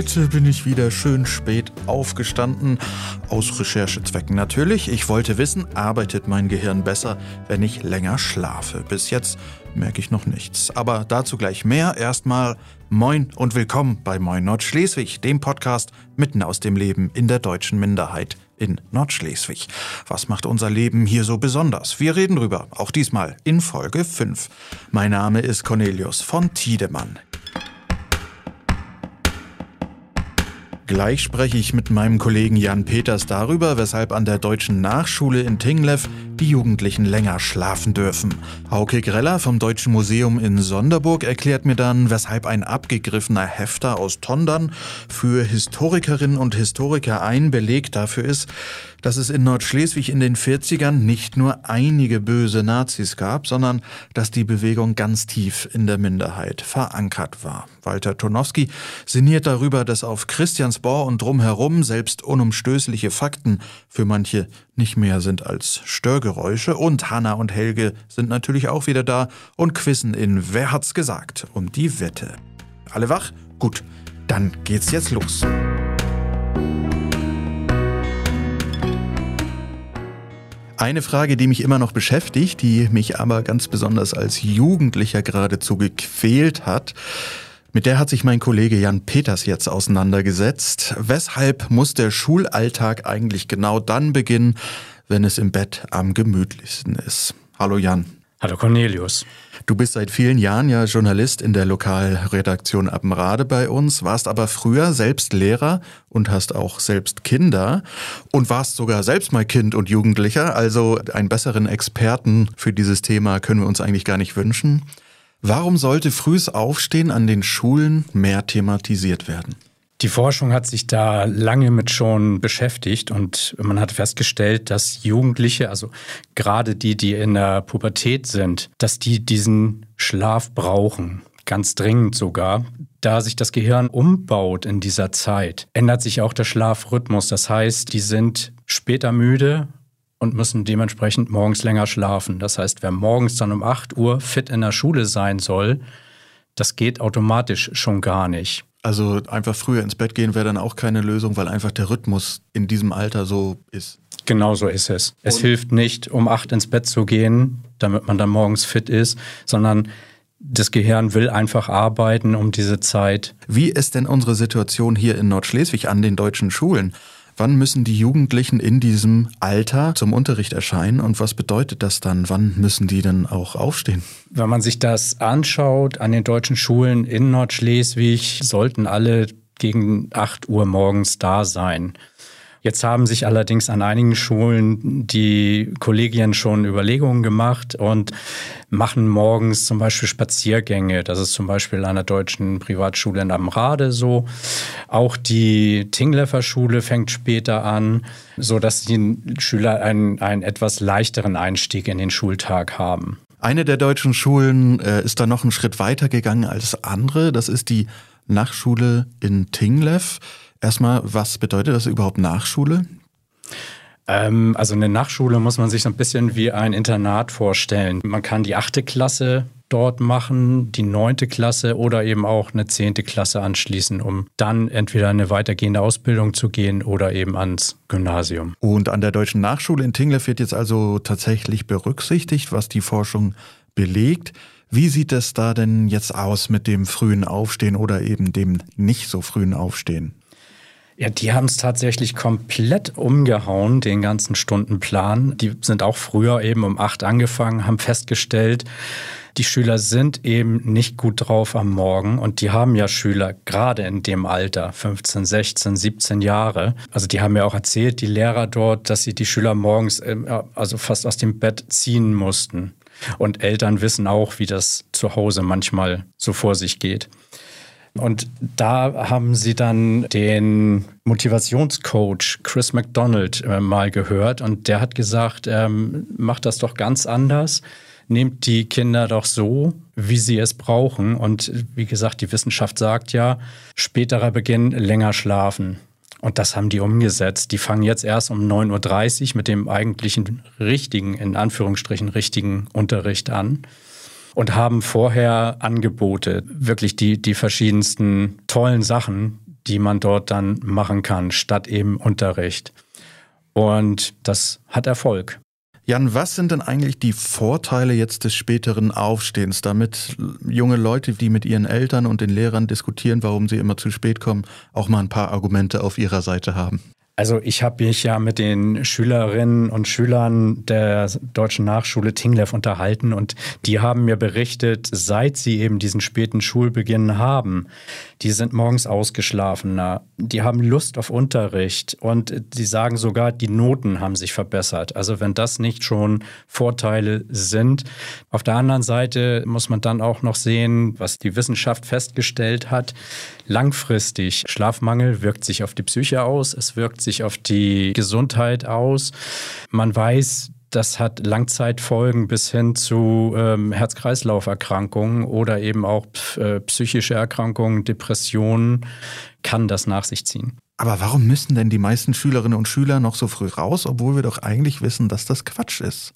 Heute bin ich wieder schön spät aufgestanden. Aus Recherchezwecken natürlich. Ich wollte wissen, arbeitet mein Gehirn besser, wenn ich länger schlafe? Bis jetzt merke ich noch nichts. Aber dazu gleich mehr. Erstmal Moin und willkommen bei Moin Nordschleswig, dem Podcast mitten aus dem Leben in der deutschen Minderheit in Nordschleswig. Was macht unser Leben hier so besonders? Wir reden drüber, auch diesmal in Folge 5. Mein Name ist Cornelius von Tiedemann. Gleich spreche ich mit meinem Kollegen Jan Peters darüber, weshalb an der deutschen Nachschule in Tinglev die Jugendlichen länger schlafen dürfen. Hauke Greller vom Deutschen Museum in Sonderburg erklärt mir dann, weshalb ein abgegriffener Hefter aus Tondern für Historikerinnen und Historiker ein Beleg dafür ist, dass es in Nordschleswig in den 40ern nicht nur einige böse Nazis gab, sondern dass die Bewegung ganz tief in der Minderheit verankert war. Walter Tonowski sinniert darüber, dass auf Christiansborn und drumherum selbst unumstößliche Fakten für manche nicht mehr sind als Störgeräusche. Und Hanna und Helge sind natürlich auch wieder da und quissen in Wer hat's gesagt um die Wette. Alle wach? Gut, dann geht's jetzt los. Eine Frage, die mich immer noch beschäftigt, die mich aber ganz besonders als Jugendlicher geradezu gequält hat, mit der hat sich mein Kollege Jan Peters jetzt auseinandergesetzt. Weshalb muss der Schulalltag eigentlich genau dann beginnen, wenn es im Bett am gemütlichsten ist? Hallo Jan. Hallo Cornelius. Du bist seit vielen Jahren ja Journalist in der Lokalredaktion Appenrade bei uns, warst aber früher selbst Lehrer und hast auch selbst Kinder und warst sogar selbst mal Kind und Jugendlicher. Also einen besseren Experten für dieses Thema können wir uns eigentlich gar nicht wünschen. Warum sollte frühes Aufstehen an den Schulen mehr thematisiert werden? Die Forschung hat sich da lange mit schon beschäftigt und man hat festgestellt, dass Jugendliche, also gerade die, die in der Pubertät sind, dass die diesen Schlaf brauchen. Ganz dringend sogar. Da sich das Gehirn umbaut in dieser Zeit, ändert sich auch der Schlafrhythmus. Das heißt, die sind später müde und müssen dementsprechend morgens länger schlafen. Das heißt, wer morgens dann um 8 Uhr fit in der Schule sein soll, das geht automatisch schon gar nicht. Also einfach früher ins Bett gehen wäre dann auch keine Lösung, weil einfach der Rhythmus in diesem Alter so ist. Genau so ist es. Es Und hilft nicht, um acht ins Bett zu gehen, damit man dann morgens fit ist, sondern das Gehirn will einfach arbeiten um diese Zeit. Wie ist denn unsere Situation hier in Nordschleswig an den deutschen Schulen? Wann müssen die Jugendlichen in diesem Alter zum Unterricht erscheinen und was bedeutet das dann? Wann müssen die dann auch aufstehen? Wenn man sich das anschaut an den deutschen Schulen in Nordschleswig, sollten alle gegen 8 Uhr morgens da sein. Jetzt haben sich allerdings an einigen Schulen die Kollegien schon Überlegungen gemacht und machen morgens zum Beispiel Spaziergänge. Das ist zum Beispiel an der deutschen Privatschule in Amrade so. Auch die Tingleffer Schule fängt später an, sodass die Schüler einen, einen etwas leichteren Einstieg in den Schultag haben. Eine der deutschen Schulen äh, ist da noch einen Schritt weiter gegangen als andere. Das ist die Nachschule in Tinglev. Erstmal, was bedeutet das überhaupt Nachschule? Ähm, also eine Nachschule muss man sich so ein bisschen wie ein Internat vorstellen. Man kann die achte Klasse dort machen, die neunte Klasse oder eben auch eine zehnte Klasse anschließen, um dann entweder eine weitergehende Ausbildung zu gehen oder eben ans Gymnasium. Und an der Deutschen Nachschule in Tinglev wird jetzt also tatsächlich berücksichtigt, was die Forschung belegt. Wie sieht es da denn jetzt aus mit dem frühen Aufstehen oder eben dem nicht so frühen Aufstehen? Ja, die haben es tatsächlich komplett umgehauen, den ganzen Stundenplan. Die sind auch früher eben um acht angefangen, haben festgestellt, die Schüler sind eben nicht gut drauf am Morgen und die haben ja Schüler gerade in dem Alter, 15, 16, 17 Jahre. Also die haben ja auch erzählt, die Lehrer dort, dass sie die Schüler morgens ähm, also fast aus dem Bett ziehen mussten. Und Eltern wissen auch, wie das zu Hause manchmal so vor sich geht. Und da haben sie dann den Motivationscoach Chris McDonald äh, mal gehört und der hat gesagt, ähm, macht das doch ganz anders. Nehmt die Kinder doch so, wie sie es brauchen. Und wie gesagt, die Wissenschaft sagt ja, späterer Beginn länger schlafen. Und das haben die umgesetzt. Die fangen jetzt erst um 9.30 Uhr mit dem eigentlichen richtigen, in Anführungsstrichen richtigen Unterricht an und haben vorher Angebote, wirklich die, die verschiedensten tollen Sachen, die man dort dann machen kann, statt eben Unterricht. Und das hat Erfolg. Jan, was sind denn eigentlich die Vorteile jetzt des späteren Aufstehens, damit junge Leute, die mit ihren Eltern und den Lehrern diskutieren, warum sie immer zu spät kommen, auch mal ein paar Argumente auf ihrer Seite haben? Also ich habe mich ja mit den Schülerinnen und Schülern der Deutschen Nachschule Tinglev unterhalten und die haben mir berichtet, seit sie eben diesen späten Schulbeginn haben, die sind morgens ausgeschlafener, die haben Lust auf Unterricht und die sagen sogar, die Noten haben sich verbessert. Also wenn das nicht schon Vorteile sind. Auf der anderen Seite muss man dann auch noch sehen, was die Wissenschaft festgestellt hat. Langfristig, Schlafmangel wirkt sich auf die Psyche aus, es wirkt sich auf die Gesundheit aus. Man weiß, das hat Langzeitfolgen bis hin zu ähm, Herz-Kreislauf-Erkrankungen oder eben auch äh, psychische Erkrankungen, Depressionen, kann das nach sich ziehen. Aber warum müssen denn die meisten Schülerinnen und Schüler noch so früh raus, obwohl wir doch eigentlich wissen, dass das Quatsch ist?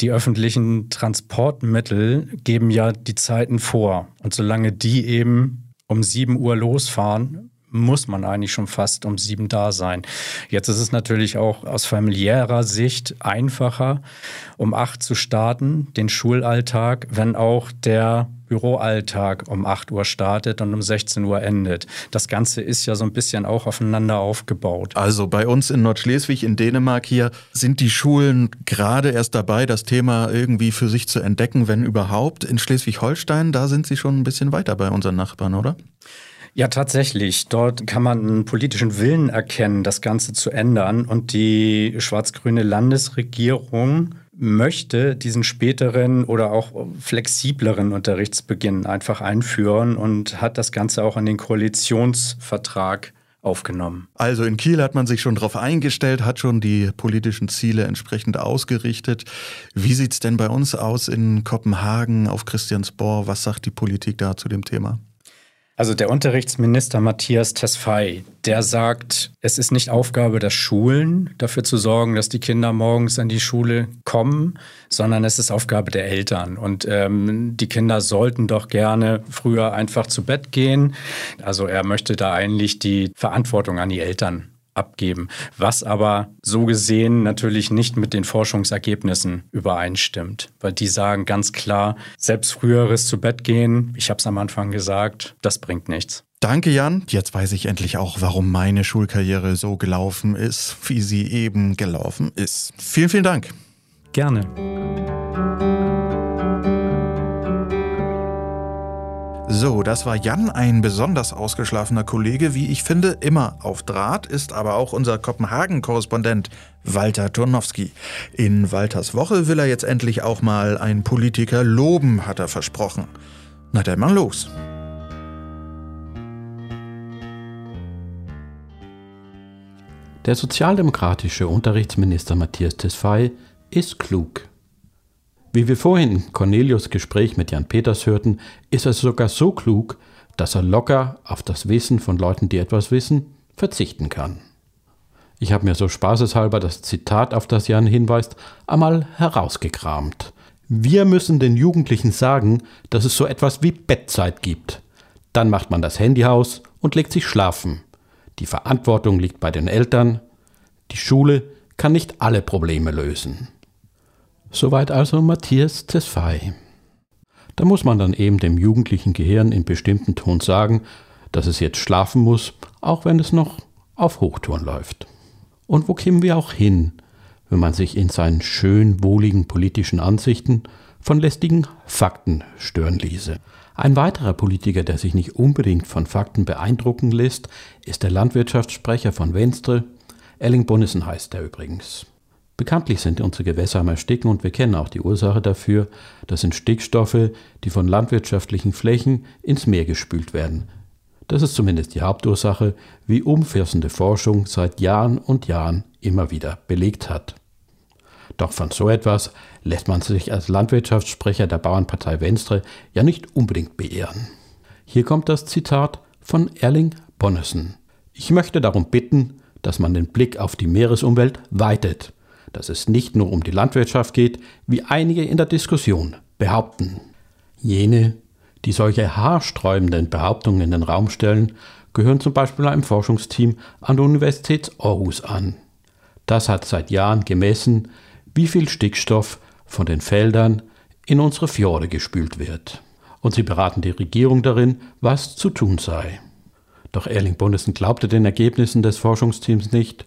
Die öffentlichen Transportmittel geben ja die Zeiten vor. Und solange die eben um 7 Uhr losfahren, muss man eigentlich schon fast um sieben da sein. Jetzt ist es natürlich auch aus familiärer Sicht einfacher, um acht zu starten, den Schulalltag, wenn auch der Büroalltag um 8 Uhr startet und um 16 Uhr endet. Das Ganze ist ja so ein bisschen auch aufeinander aufgebaut. Also bei uns in Nordschleswig in Dänemark hier sind die Schulen gerade erst dabei, das Thema irgendwie für sich zu entdecken, wenn überhaupt. In Schleswig-Holstein, da sind sie schon ein bisschen weiter bei unseren Nachbarn, oder? Ja, tatsächlich. Dort kann man einen politischen Willen erkennen, das Ganze zu ändern. Und die schwarz-grüne Landesregierung möchte diesen späteren oder auch flexibleren Unterrichtsbeginn einfach einführen und hat das Ganze auch in den Koalitionsvertrag aufgenommen. Also in Kiel hat man sich schon darauf eingestellt, hat schon die politischen Ziele entsprechend ausgerichtet. Wie sieht es denn bei uns aus in Kopenhagen auf Christiansborg? Was sagt die Politik da zu dem Thema? Also der Unterrichtsminister Matthias Tesfaye, der sagt, es ist nicht Aufgabe der Schulen, dafür zu sorgen, dass die Kinder morgens an die Schule kommen, sondern es ist Aufgabe der Eltern. Und ähm, die Kinder sollten doch gerne früher einfach zu Bett gehen. Also er möchte da eigentlich die Verantwortung an die Eltern abgeben, was aber so gesehen natürlich nicht mit den Forschungsergebnissen übereinstimmt, weil die sagen ganz klar, selbst früheres zu Bett gehen, ich habe es am Anfang gesagt, das bringt nichts. Danke, Jan. Jetzt weiß ich endlich auch, warum meine Schulkarriere so gelaufen ist, wie sie eben gelaufen ist. Vielen, vielen Dank. Gerne. So, das war Jan, ein besonders ausgeschlafener Kollege, wie ich finde, immer auf Draht, ist aber auch unser Kopenhagen-Korrespondent Walter Turnowski. In Walters Woche will er jetzt endlich auch mal einen Politiker loben, hat er versprochen. Na dann mal los. Der sozialdemokratische Unterrichtsminister Matthias Tesfaye ist klug. Wie wir vorhin in Cornelius Gespräch mit Jan Peters hörten, ist er sogar so klug, dass er locker auf das Wissen von Leuten, die etwas wissen, verzichten kann. Ich habe mir so spaßeshalber das Zitat, auf das Jan hinweist, einmal herausgekramt. Wir müssen den Jugendlichen sagen, dass es so etwas wie Bettzeit gibt. Dann macht man das Handy aus und legt sich schlafen. Die Verantwortung liegt bei den Eltern. Die Schule kann nicht alle Probleme lösen. Soweit also Matthias Tesfaye. Da muss man dann eben dem jugendlichen Gehirn in bestimmten Ton sagen, dass es jetzt schlafen muss, auch wenn es noch auf Hochtouren läuft. Und wo kämen wir auch hin, wenn man sich in seinen schön wohligen politischen Ansichten von lästigen Fakten stören ließe? Ein weiterer Politiker, der sich nicht unbedingt von Fakten beeindrucken lässt, ist der Landwirtschaftssprecher von Venstre. Elling Bonnesen heißt er übrigens. Bekanntlich sind unsere Gewässer am Ersticken und wir kennen auch die Ursache dafür. Das sind Stickstoffe, die von landwirtschaftlichen Flächen ins Meer gespült werden. Das ist zumindest die Hauptursache, wie umfassende Forschung seit Jahren und Jahren immer wieder belegt hat. Doch von so etwas lässt man sich als Landwirtschaftssprecher der Bauernpartei Venstre ja nicht unbedingt beehren. Hier kommt das Zitat von Erling Bonnesen. Ich möchte darum bitten, dass man den Blick auf die Meeresumwelt weitet dass es nicht nur um die Landwirtschaft geht, wie einige in der Diskussion behaupten. Jene, die solche haarsträubenden Behauptungen in den Raum stellen, gehören zum Beispiel einem Forschungsteam an der Universität Aarhus an. Das hat seit Jahren gemessen, wie viel Stickstoff von den Feldern in unsere Fjorde gespült wird. Und sie beraten die Regierung darin, was zu tun sei. Doch Erling Bundesen glaubte den Ergebnissen des Forschungsteams nicht,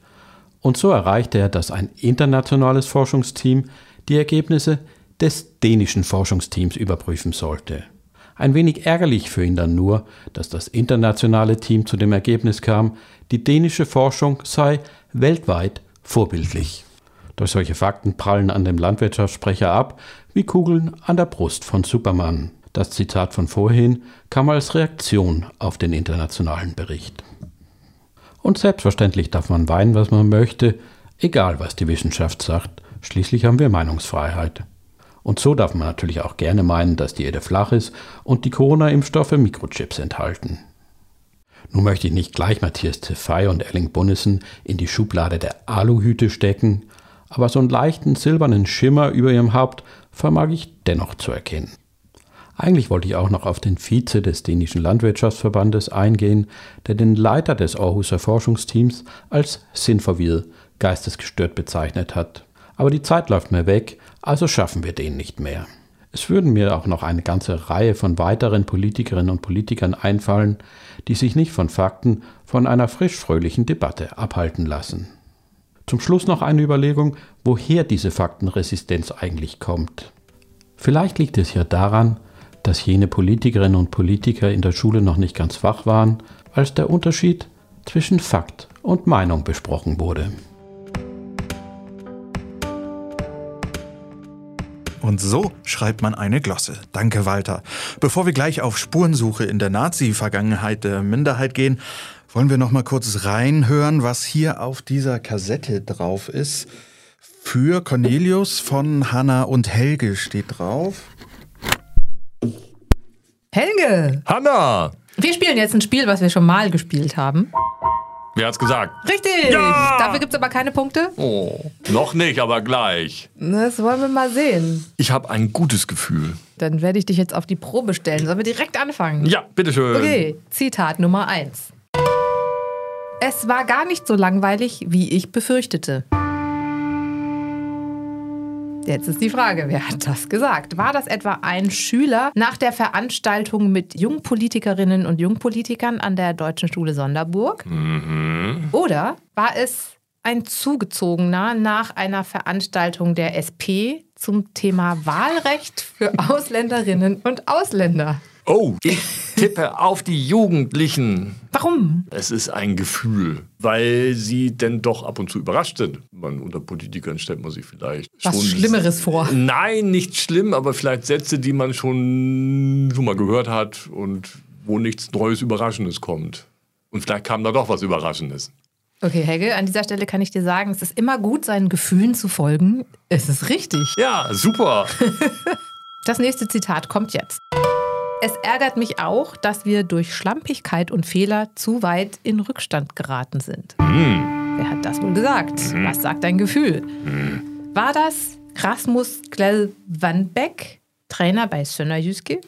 und so erreichte er, dass ein internationales Forschungsteam die Ergebnisse des dänischen Forschungsteams überprüfen sollte. Ein wenig ärgerlich für ihn dann nur, dass das internationale Team zu dem Ergebnis kam, die dänische Forschung sei weltweit vorbildlich. Doch solche Fakten prallen an dem Landwirtschaftssprecher ab, wie Kugeln an der Brust von Superman. Das Zitat von vorhin kam als Reaktion auf den internationalen Bericht. Und selbstverständlich darf man weinen, was man möchte, egal was die Wissenschaft sagt. Schließlich haben wir Meinungsfreiheit. Und so darf man natürlich auch gerne meinen, dass die Erde flach ist und die Corona-Impfstoffe Mikrochips enthalten. Nun möchte ich nicht gleich Matthias Tefei und Erling Bunnissen in die Schublade der Aluhüte stecken, aber so einen leichten silbernen Schimmer über ihrem Haupt vermag ich dennoch zu erkennen. Eigentlich wollte ich auch noch auf den Vize des dänischen Landwirtschaftsverbandes eingehen, der den Leiter des Aarhuser Forschungsteams als sinnverwirr, geistesgestört bezeichnet hat. Aber die Zeit läuft mir weg, also schaffen wir den nicht mehr. Es würden mir auch noch eine ganze Reihe von weiteren Politikerinnen und Politikern einfallen, die sich nicht von Fakten, von einer frisch-fröhlichen Debatte abhalten lassen. Zum Schluss noch eine Überlegung, woher diese Faktenresistenz eigentlich kommt. Vielleicht liegt es ja daran, dass jene Politikerinnen und Politiker in der Schule noch nicht ganz wach waren, als der Unterschied zwischen Fakt und Meinung besprochen wurde. Und so schreibt man eine Glosse. Danke, Walter. Bevor wir gleich auf Spurensuche in der Nazi-Vergangenheit der Minderheit gehen, wollen wir noch mal kurz reinhören, was hier auf dieser Kassette drauf ist. Für Cornelius von Hanna und Helge steht drauf. Helge! Hanna! Wir spielen jetzt ein Spiel, was wir schon mal gespielt haben. Wer hat's gesagt? Richtig! Ja! Dafür gibt's aber keine Punkte. Oh, noch nicht, aber gleich. Das wollen wir mal sehen. Ich habe ein gutes Gefühl. Dann werde ich dich jetzt auf die Probe stellen. Sollen wir direkt anfangen? Ja, bitteschön. Okay, Zitat Nummer 1. Es war gar nicht so langweilig, wie ich befürchtete. Jetzt ist die Frage, wer hat das gesagt? War das etwa ein Schüler nach der Veranstaltung mit Jungpolitikerinnen und Jungpolitikern an der Deutschen Schule Sonderburg? Mhm. Oder war es ein Zugezogener nach einer Veranstaltung der SP zum Thema Wahlrecht für Ausländerinnen und Ausländer? Oh, ich tippe auf die Jugendlichen. Warum? Es ist ein Gefühl, weil sie denn doch ab und zu überrascht sind. Man, unter Politikern stellt man sich vielleicht Was schon Schlimmeres vor. Nein, nicht schlimm, aber vielleicht Sätze, die man schon, schon mal gehört hat und wo nichts Neues, Überraschendes kommt. Und vielleicht kam da doch was Überraschendes. Okay, Helge, an dieser Stelle kann ich dir sagen, es ist immer gut, seinen Gefühlen zu folgen. Es ist richtig. Ja, super. Das nächste Zitat kommt jetzt. Es ärgert mich auch, dass wir durch Schlampigkeit und Fehler zu weit in Rückstand geraten sind. Wer hat das wohl gesagt? Was sagt dein Gefühl? War das Rasmus Klell Vanbeck, Trainer bei Sönderjyske,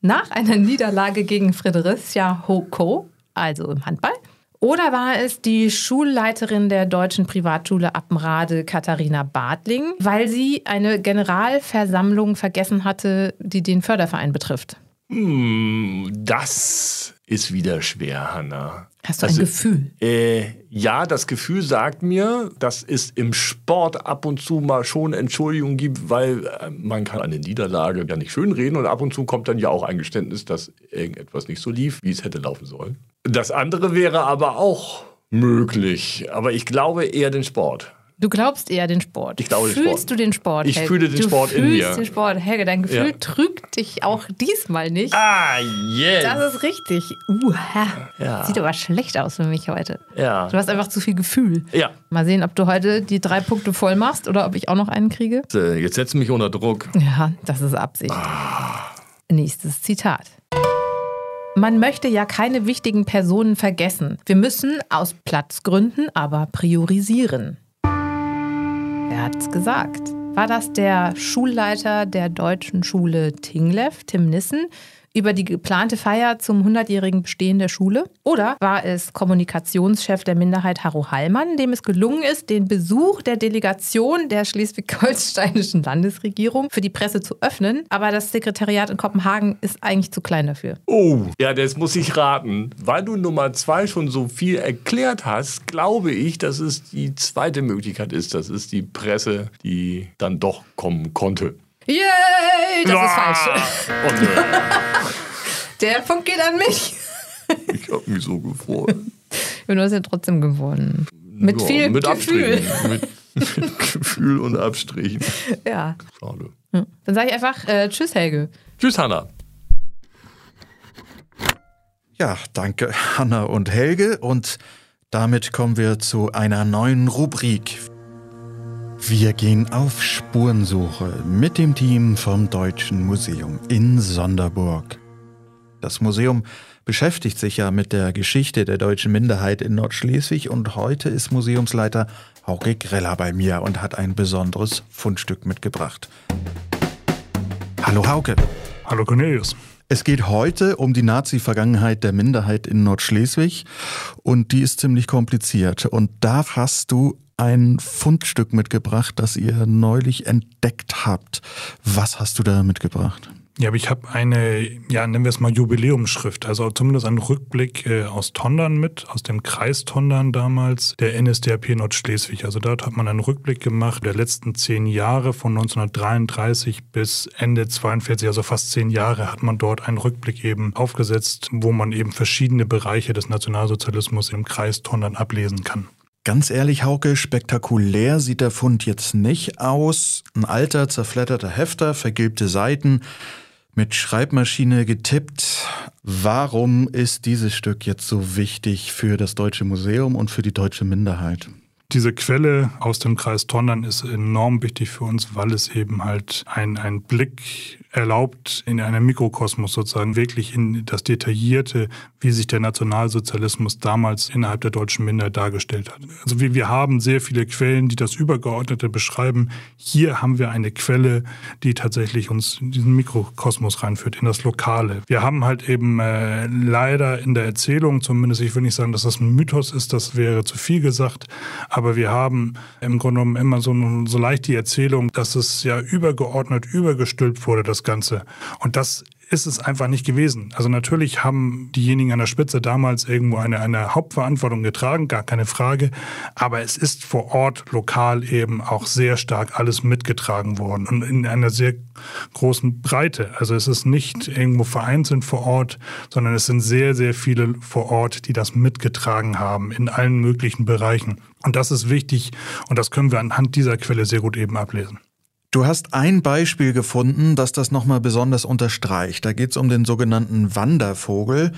nach einer Niederlage gegen Fredericia Hoko, also im Handball? Oder war es die Schulleiterin der deutschen Privatschule Appenrade, Katharina Bartling, weil sie eine Generalversammlung vergessen hatte, die den Förderverein betrifft? Hm, das ist wieder schwer, Hanna. Hast du ein Also, Gefühl? Äh, ja, das Gefühl sagt mir, dass es im Sport ab und zu mal schon Entschuldigungen gibt, weil äh, man kann eine Niederlage ja nicht schönreden und ab und zu kommt dann ja auch ein Geständnis, dass irgendetwas nicht so lief, wie es hätte laufen sollen. Das andere wäre aber auch möglich, aber ich glaube eher den Sport. Du glaubst eher den Sport. Ich glaube den Fühlst Sport. du den Sport? Ich Helge? fühle den du Sport in fühlst mir. den Sport. Helge, dein Gefühl Ja. trügt dich auch diesmal nicht. Ah, yes! Das ist richtig. Uha. Ja. Sieht aber schlecht aus für mich heute. Ja. Du hast einfach zu viel Gefühl. Ja. Mal sehen, ob du heute die drei Punkte voll machst oder ob ich auch noch einen kriege. Äh, Jetzt setzt mich unter Druck. Ja, das ist Absicht. Nächstes Zitat. Man möchte ja keine wichtigen Personen vergessen. Wir müssen aus Platzgründen aber priorisieren. Wer hat's gesagt? War das der Schulleiter der deutschen Schule Tinglev, Tim Nissen, über die geplante Feier zum 100-jährigen Bestehen der Schule? Oder war es Kommunikationschef der Minderheit Harro Hallmann, dem es gelungen ist, den Besuch der Delegation der schleswig-holsteinischen Landesregierung für die Presse zu öffnen, aber das Sekretariat in Kopenhagen ist eigentlich zu klein dafür? Oh, ja, das muss ich raten. Weil du Nummer zwei schon so viel erklärt hast, glaube ich, dass es die zweite Möglichkeit ist. Das ist die Presse, die dann doch kommen konnte. Yay, das ist falsch. Oh, nö. Der Punkt geht an mich. Ich habe mich so gefreut. Und du hast ja trotzdem gewonnen. Mit Ja, viel mit Gefühl. Mit, mit Gefühl und Abstrichen. Ja. Schade. Dann sage ich einfach äh, Tschüss, Helge. Tschüss, Hanna. Ja, danke Hanna und Helge und damit kommen wir zu einer neuen Rubrik. Wir gehen auf Spurensuche mit dem Team vom Deutschen Museum in Sonderburg. Das Museum beschäftigt sich ja mit der Geschichte der deutschen Minderheit in Nordschleswig und heute ist Museumsleiter Hauke Greller bei mir und hat ein besonderes Fundstück mitgebracht. Hallo Hauke. Hallo Cornelius. Es geht heute um die Nazi-Vergangenheit der Minderheit in Nordschleswig und die ist ziemlich kompliziert. Und da hast du ein Fundstück mitgebracht, das ihr neulich entdeckt habt. Was hast du da mitgebracht? Ja, aber ich habe eine, ja, nennen wir es mal Jubiläumsschrift, also zumindest einen Rückblick äh, aus Tondern mit, aus dem Kreis Tondern damals, der NSDAP Nordschleswig. Also dort hat man einen Rückblick gemacht der letzten zehn Jahre von 1933 bis Ende 42, also fast zehn Jahre hat man dort einen Rückblick eben aufgesetzt, wo man eben verschiedene Bereiche des Nationalsozialismus im Kreis Tondern ablesen kann. Ganz ehrlich, Hauke, spektakulär sieht der Fund jetzt nicht aus. Ein alter, zerfledderter Hefter, vergilbte Seiten, mit Schreibmaschine getippt. Warum ist dieses Stück jetzt so wichtig für das Deutsche Museum und für die deutsche Minderheit? Diese Quelle aus dem Kreis Tondern ist enorm wichtig für uns, weil es eben halt ein, ein Blick erlaubt in einem Mikrokosmos sozusagen wirklich in das Detaillierte, wie sich der Nationalsozialismus damals innerhalb der deutschen Minderheit dargestellt hat. Also wir, wir haben sehr viele Quellen, die das Übergeordnete beschreiben. Hier haben wir eine Quelle, die tatsächlich uns in diesen Mikrokosmos reinführt, in das Lokale. Wir haben halt eben äh, leider in der Erzählung, zumindest ich will nicht sagen, dass das ein Mythos ist, das wäre zu viel gesagt, aber wir haben im Grunde genommen immer so, so leicht die Erzählung, dass es ja übergeordnet, übergestülpt wurde, das Ganze. Und das ist es einfach nicht gewesen. Also natürlich haben diejenigen an der Spitze damals irgendwo eine, eine Hauptverantwortung getragen, gar keine Frage. Aber es ist vor Ort, lokal eben auch sehr stark alles mitgetragen worden und in einer sehr großen Breite. Also es ist nicht irgendwo vereinzelt vor Ort, sondern es sind sehr, sehr viele vor Ort, die das mitgetragen haben in allen möglichen Bereichen. Und das ist wichtig und das können wir anhand dieser Quelle sehr gut eben ablesen. Du hast ein Beispiel gefunden, das das nochmal besonders unterstreicht. Da geht es um den sogenannten Wandervogel.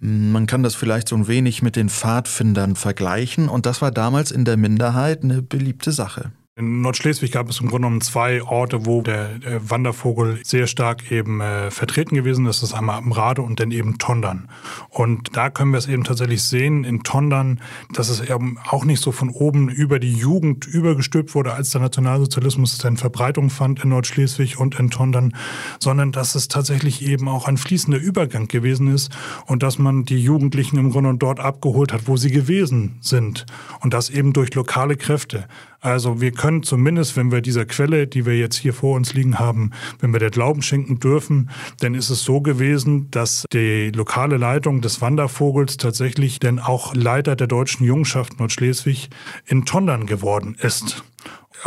Man kann das vielleicht so ein wenig mit den Pfadfindern vergleichen und das war damals in der Minderheit eine beliebte Sache. In Nordschleswig gab es im Grunde genommen zwei Orte, wo der, der Wandervogel sehr stark eben äh, vertreten gewesen ist. Das ist einmal am Rade und dann eben Tondern. Und da können wir es eben tatsächlich sehen in Tondern, dass es eben auch nicht so von oben über die Jugend übergestülpt wurde, als der Nationalsozialismus dann Verbreitung fand in Nordschleswig und in Tondern, sondern dass es tatsächlich eben auch ein fließender Übergang gewesen ist und dass man die Jugendlichen im Grunde dort abgeholt hat, wo sie gewesen sind. Und das eben durch lokale Kräfte. Also wir können zumindest, wenn wir dieser Quelle, die wir jetzt hier vor uns liegen haben, wenn wir der Glauben schenken dürfen, dann ist es so gewesen, dass die lokale Leitung des Wandervogels tatsächlich dann auch Leiter der deutschen Jungschaft Nordschleswig in Tondern geworden ist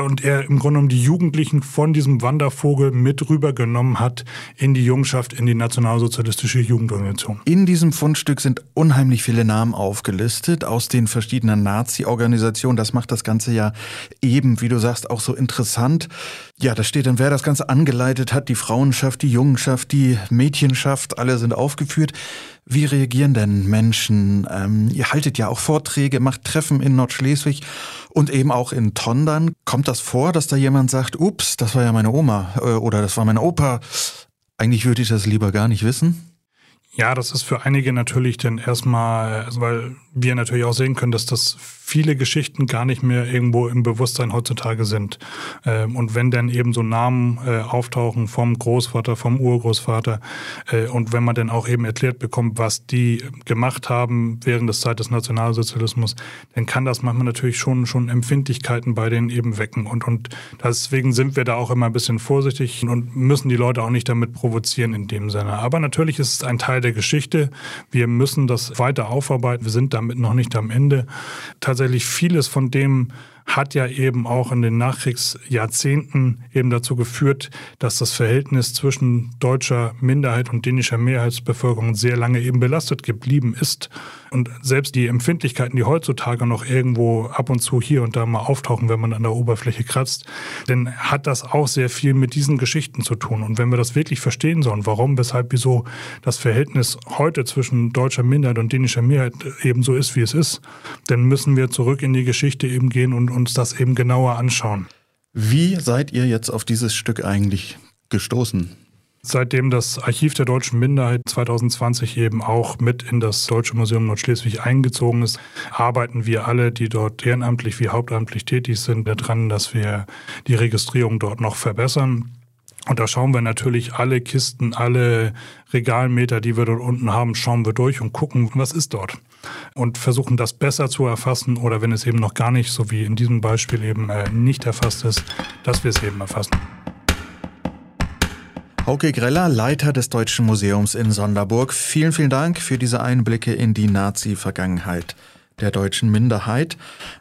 und er im Grunde genommen die Jugendlichen von diesem Wandervogel mit rübergenommen hat in die Jungschaft, in die nationalsozialistische Jugendorganisation. In diesem Fundstück sind unheimlich viele Namen aufgelistet aus den verschiedenen Nazi-Organisationen. Das macht das Ganze ja eben, wie du sagst, auch so interessant. Ja, da steht dann, wer das Ganze angeleitet hat, die Frauenschaft, die Jungenschaft, die Mädchenschaft, alle sind aufgeführt. Wie reagieren denn Menschen? Ähm, ihr haltet ja auch Vorträge, macht Treffen in Nordschleswig und eben auch in Tondern. Kommt das vor, dass da jemand sagt, ups, das war ja meine Oma äh, oder das war mein Opa? Eigentlich würde ich das lieber gar nicht wissen. Ja, das ist für einige natürlich dann erstmal, also weil wir natürlich auch sehen können, dass das viele Geschichten gar nicht mehr irgendwo im Bewusstsein heutzutage sind. Ähm, und wenn dann eben so Namen äh, auftauchen vom Großvater, vom Urgroßvater äh, und wenn man dann auch eben erklärt bekommt, was die gemacht haben während der Zeit des Nationalsozialismus, dann kann das manchmal natürlich schon, schon Empfindlichkeiten bei denen eben wecken. Und, und deswegen sind wir da auch immer ein bisschen vorsichtig und müssen die Leute auch nicht damit provozieren in dem Sinne. Aber natürlich ist es ein Teil der Geschichte. Wir müssen das weiter aufarbeiten. Wir sind damit noch nicht am Ende. Tatsächlich vieles von dem hat ja eben auch in den Nachkriegsjahrzehnten eben dazu geführt, dass das Verhältnis zwischen deutscher Minderheit und dänischer Mehrheitsbevölkerung sehr lange eben belastet geblieben ist. Und selbst die Empfindlichkeiten, die heutzutage noch irgendwo ab und zu hier und da mal auftauchen, wenn man an der Oberfläche kratzt, dann hat das auch sehr viel mit diesen Geschichten zu tun. Und wenn wir das wirklich verstehen sollen, warum, weshalb, wieso das Verhältnis heute zwischen deutscher Minderheit und dänischer Mehrheit eben so ist, wie es ist, dann müssen wir zurück in die Geschichte eben gehen und uns das eben genauer anschauen. Wie seid ihr jetzt auf dieses Stück eigentlich gestoßen? Seitdem das Archiv der deutschen Minderheit 2020 eben auch mit in das Deutsche Museum Nordschleswig eingezogen ist, arbeiten wir alle, die dort ehrenamtlich wie hauptamtlich tätig sind, daran, dass wir die Registrierung dort noch verbessern. Und da schauen wir natürlich alle Kisten, alle Regalmeter, die wir dort unten haben, schauen wir durch und gucken, was ist dort. Und versuchen das besser zu erfassen oder wenn es eben noch gar nicht, so wie in diesem Beispiel eben äh, nicht erfasst ist, dass wir es eben erfassen. Hauke Greller, Leiter des Deutschen Museums in Sonderburg, vielen, vielen Dank für diese Einblicke in die Nazi-Vergangenheit der deutschen Minderheit.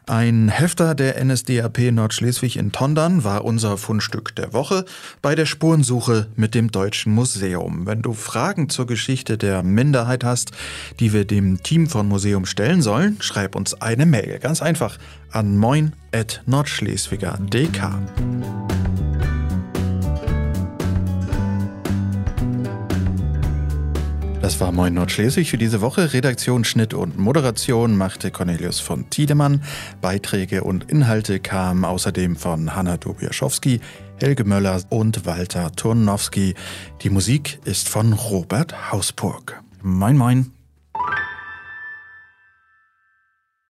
Ein Hefter der NSDAP Nordschleswig in Tondern war unser Fundstück der Woche bei der Spurensuche mit dem Deutschen Museum. Wenn du Fragen zur Geschichte der Minderheit hast, die wir dem Team von Museum stellen sollen, schreib uns eine Mail. Ganz einfach an moin.nordschleswiger.dk. Das war Moin Nordschleswig für diese Woche. Redaktion, Schnitt und Moderation machte Cornelius von Tiedemann. Beiträge und Inhalte kamen außerdem von Hanna Dobiaschowski, Helge Möller und Walter Turnowski. Die Musik ist von Robert Hausburg. Moin Moin.